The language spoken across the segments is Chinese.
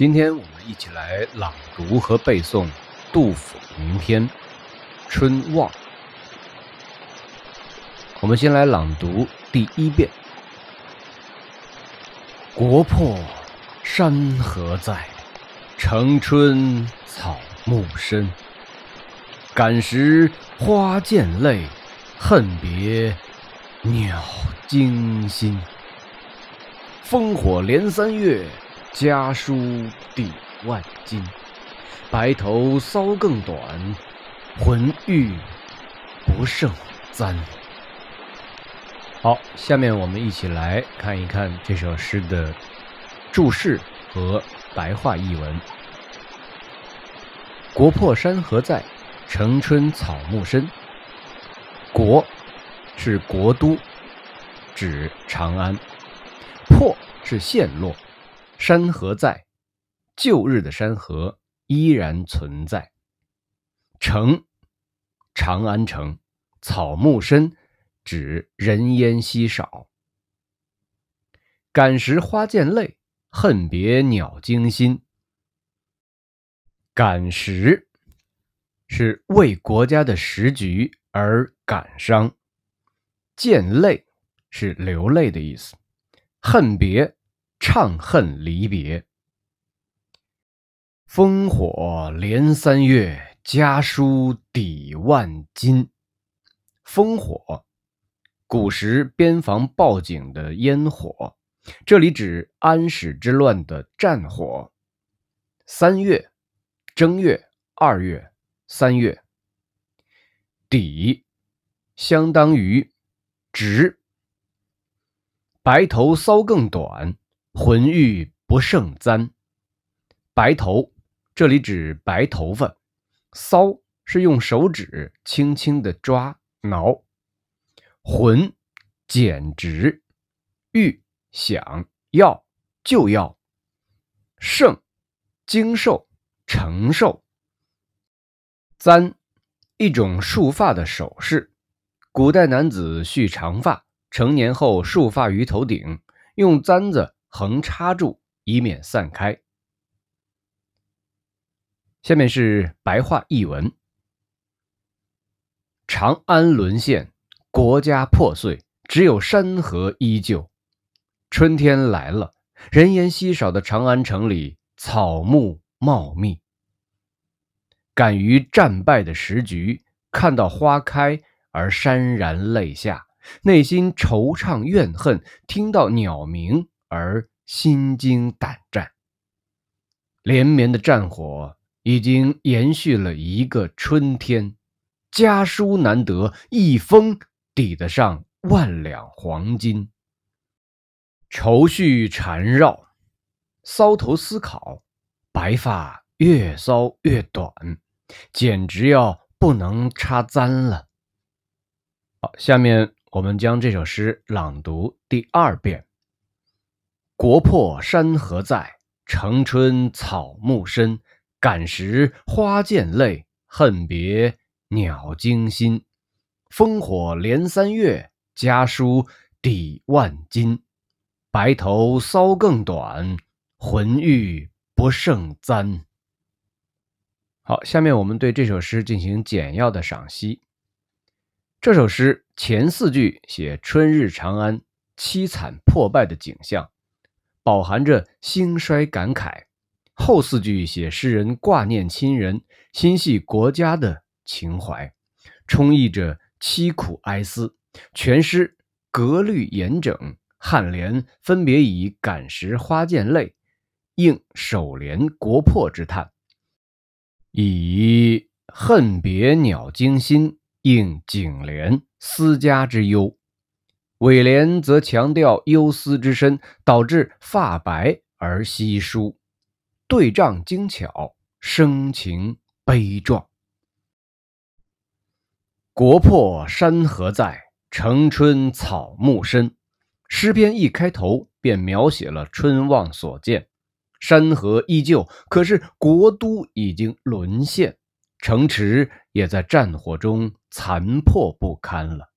今天我们一起来朗读和背诵杜甫名篇《春望》。我们先来朗读第一遍：“国破山河在，城春草木深。感时花溅泪，恨别鸟惊心。烽火连三月。”家书抵万金，白头搔更短，浑欲不胜簪。好，下面我们一起来看一看这首诗的注释和白话译文。国破山河在，城春草木深。国是国都，指长安；破是陷落。山河在，旧日的山河依然存在。城，长安城。草木深，指人烟稀少。感时花溅泪，恨别鸟惊心。感时是为国家的时局而感伤，溅泪是流泪的意思。恨别。怅恨离别，烽火连三月，家书抵万金。烽火，古时边防报警的烟火，这里指安史之乱的战火。三月，正月、二月、三月。抵，相当于直。白头搔更短。浑欲不胜簪，白头这里指白头发，搔是用手指轻轻的抓挠，浑简直，欲想要就要，胜经受承受，簪一种束发的首饰，古代男子蓄长发，成年后束发于头顶，用簪子。横插住，以免散开。下面是白话译文：长安沦陷，国家破碎，只有山河依旧。春天来了，人烟稀少的长安城里，草木茂密。感于战败的时局，看到花开而潸然泪下，内心惆怅怨恨；听到鸟鸣。而心惊胆战，连绵的战火已经延续了一个春天。家书难得，一封抵得上万两黄金。愁绪缠绕，搔头思考，白发越搔越短，简直要不能插簪了。好，下面我们将这首诗朗读第二遍。国破山河在，城春草木深。感时花溅泪，恨别鸟惊心。烽火连三月，家书抵万金。白头搔更短，浑欲不胜簪。好，下面我们对这首诗进行简要的赏析。这首诗前四句写春日长安凄惨破败的景象。饱含着兴衰感慨，后四句写诗人挂念亲人、心系国家的情怀，充溢着凄苦哀思。全诗格律严整，颔联分别以“感时花溅泪”应首联“国破”之叹，以“恨别鸟惊心”应颈联“思家之忧”。尾联则强调忧思之深，导致发白而稀疏，对仗精巧，声情悲壮。国破山河在，城春草木深。诗篇一开头便描写了春望所见，山河依旧，可是国都已经沦陷，城池也在战火中残破不堪了。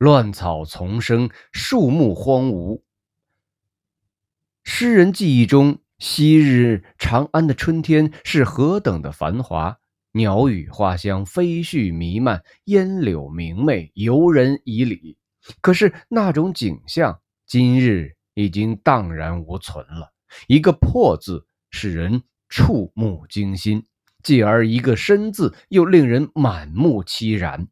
乱草丛生，树木荒芜。诗人记忆中昔日长安的春天是何等的繁华，鸟语花香，飞絮弥漫，烟柳明媚，游人以礼。可是那种景象，今日已经荡然无存了。一个破字，使人触目惊心；继而一个深字，又令人满目凄然。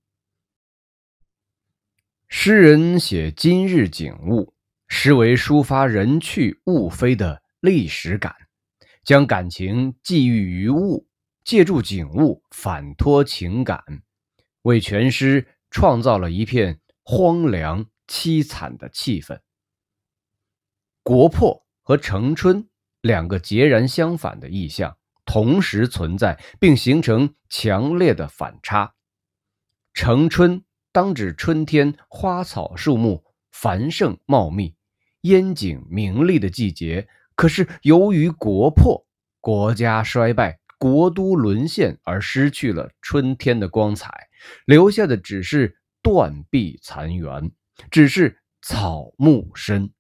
诗人写今日景物，实为抒发人去物非的。历史感，将感情寄寓于物，借助景物反托情感，为全诗创造了一片荒凉凄惨的气氛。国破和城春两个截然相反的意象同时存在，并形成强烈的反差。城春当指春天花草树木繁盛茂密、烟景明丽的季节。可是由于国破，国家衰败，国都沦陷，而失去了春天的光彩，留下的只是断壁残垣，只是草木深。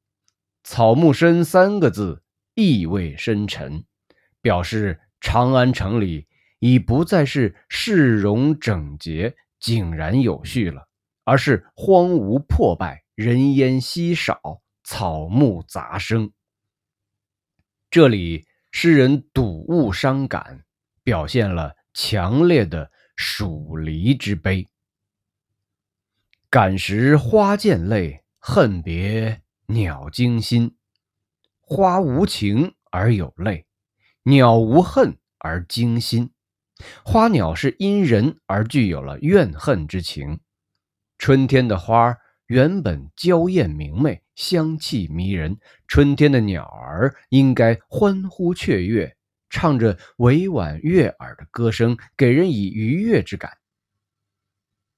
草木深三个字意味深沉，表示长安城里已不再是市容整洁、井然有序了，而是荒芜破败，人烟稀少，草木杂生。这里诗人睹物伤感，表现了强烈的黍离之悲。感时花溅泪，恨别鸟惊心。花无情而有泪，鸟无恨而惊心。花鸟是因人而具有了怨恨之情。春天的花原本娇艳明媚。香气迷人，春天的鸟儿应该欢呼雀跃，唱着委婉悦耳的歌声，给人以愉悦之感。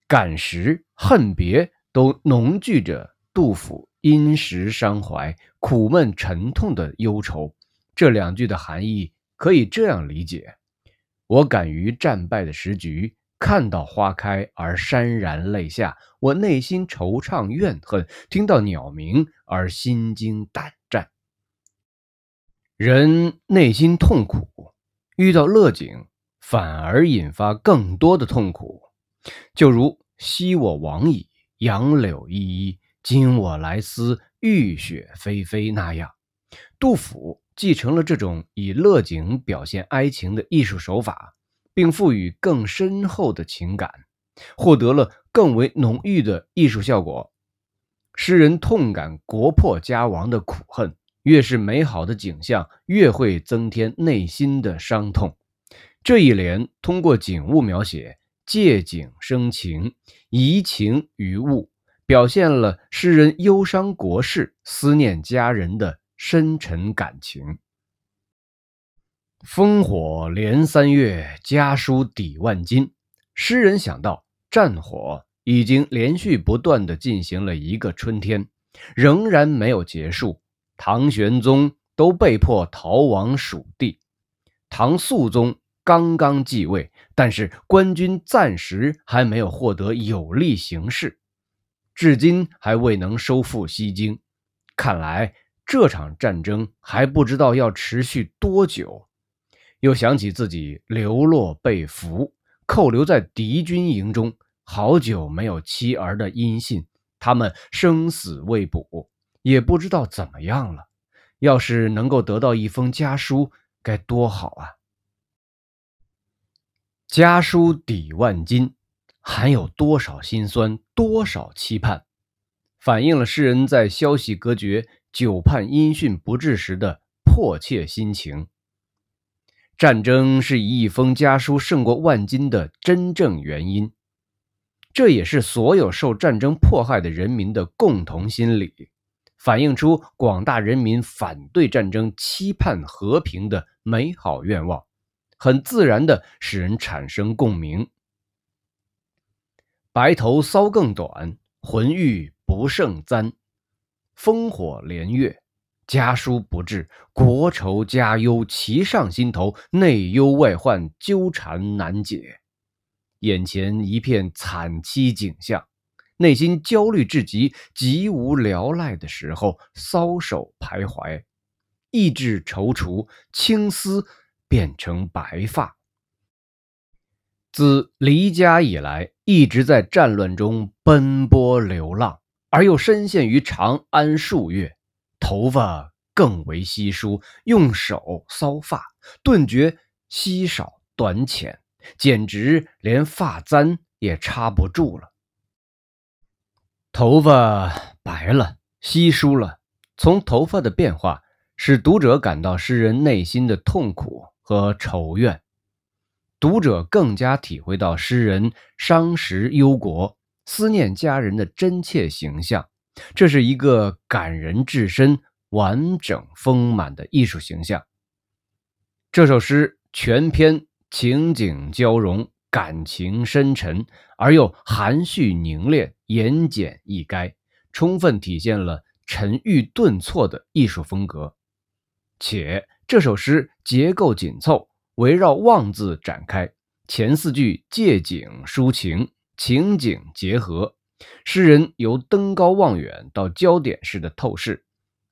感时、恨别都浓聚着杜甫因时伤怀、苦闷沉痛的忧愁。这两句的含义可以这样理解：我感于战败的时局。看到花开而潸然泪下，我内心惆怅怨恨；听到鸟鸣而心惊胆战。人内心痛苦，遇到乐景，反而引发更多的痛苦。就如“昔我往矣，杨柳依依；今我来思，雨雪霏霏”那样，杜甫继承了这种以乐景表现哀情的艺术手法。并赋予更深厚的情感，获得了更为浓郁的艺术效果。诗人痛感国破家亡的苦恨，越是美好的景象，越会增添内心的伤痛。这一联通过景物描写，借景生情，移情于物，表现了诗人忧伤国事、思念家人的深沉感情。烽火连三月，家书抵万金。诗人想到，战火已经连续不断的进行了一个春天，仍然没有结束。唐玄宗都被迫逃亡蜀地，唐肃宗刚刚继位，但是官军暂时还没有获得有利形势，至今还未能收复西京。看来这场战争还不知道要持续多久。又想起自己流落被俘，扣留在敌军营中，好久没有妻儿的音信，他们生死未卜，也不知道怎么样了。要是能够得到一封家书，该多好啊！家书抵万金，含有多少心酸，多少期盼，反映了诗人在消息隔绝、久盼音讯不至时的迫切心情。战争是一封家书胜过万金的真正原因，这也是所有受战争迫害的人民的共同心理，反映出广大人民反对战争、期盼和平的美好愿望，很自然的使人产生共鸣。白头搔更短，浑欲不胜簪。烽火连月。家书不至，国仇家忧齐上心头，内忧外患纠缠难解，眼前一片惨凄景象，内心焦虑至极，极无聊赖的时候，搔首徘徊，意志踌躇，青丝变成白发。自离家以来，一直在战乱中奔波流浪，而又深陷于长安数月，头发更为稀疏，用手搔发，顿觉稀少短浅，简直连发簪也插不住了。头发白了，稀疏了，从头发的变化，使读者感到诗人内心的痛苦和愁怨。读者更加体会到诗人伤时忧国、思念家人的真切形象，这是一个感人至深、完整丰满的艺术形象。这首诗全篇情景交融，感情深沉而又含蓄凝练、言简意赅，充分体现了沉郁顿挫的艺术风格。且这首诗结构紧凑。围绕“望”字展开，前四句借景抒情，情景结合，诗人由登高望远到焦点式的透视，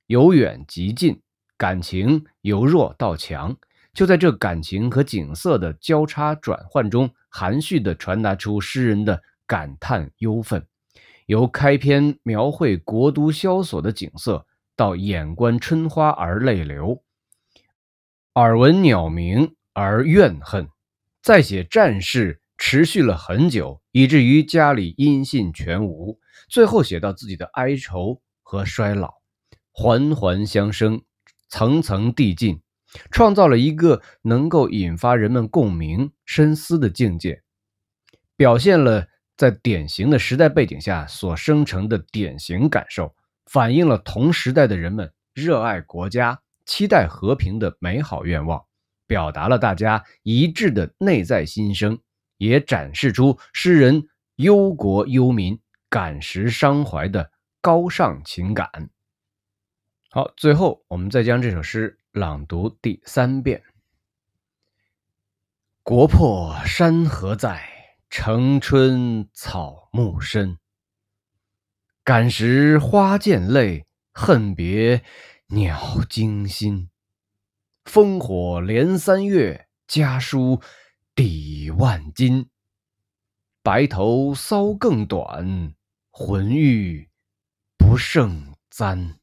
由远及近，感情由弱到强，就在这感情和景色的交叉转换中，含蓄地传达出诗人的感叹忧愤。由开篇描绘国都萧索的景色，到眼观春花而泪流，耳闻鸟鸣。而怨恨，再写战事持续了很久，以至于家里音信全无。最后写到自己的哀愁和衰老，环环相生，层层递进，创造了一个能够引发人们共鸣、深思的境界，表现了在典型的时代背景下所生成的典型感受，反映了同时代的人们热爱国家、期待和平的美好愿望。表达了大家一致的内在心声，也展示出诗人忧国忧民、感时伤怀的高尚情感。好，最后我们再将这首诗朗读第三遍：“国破山河在，城春草木深。感时花溅泪，恨别鸟惊心。”烽火连三月，家书抵万金。白头搔更短，浑欲不胜簪。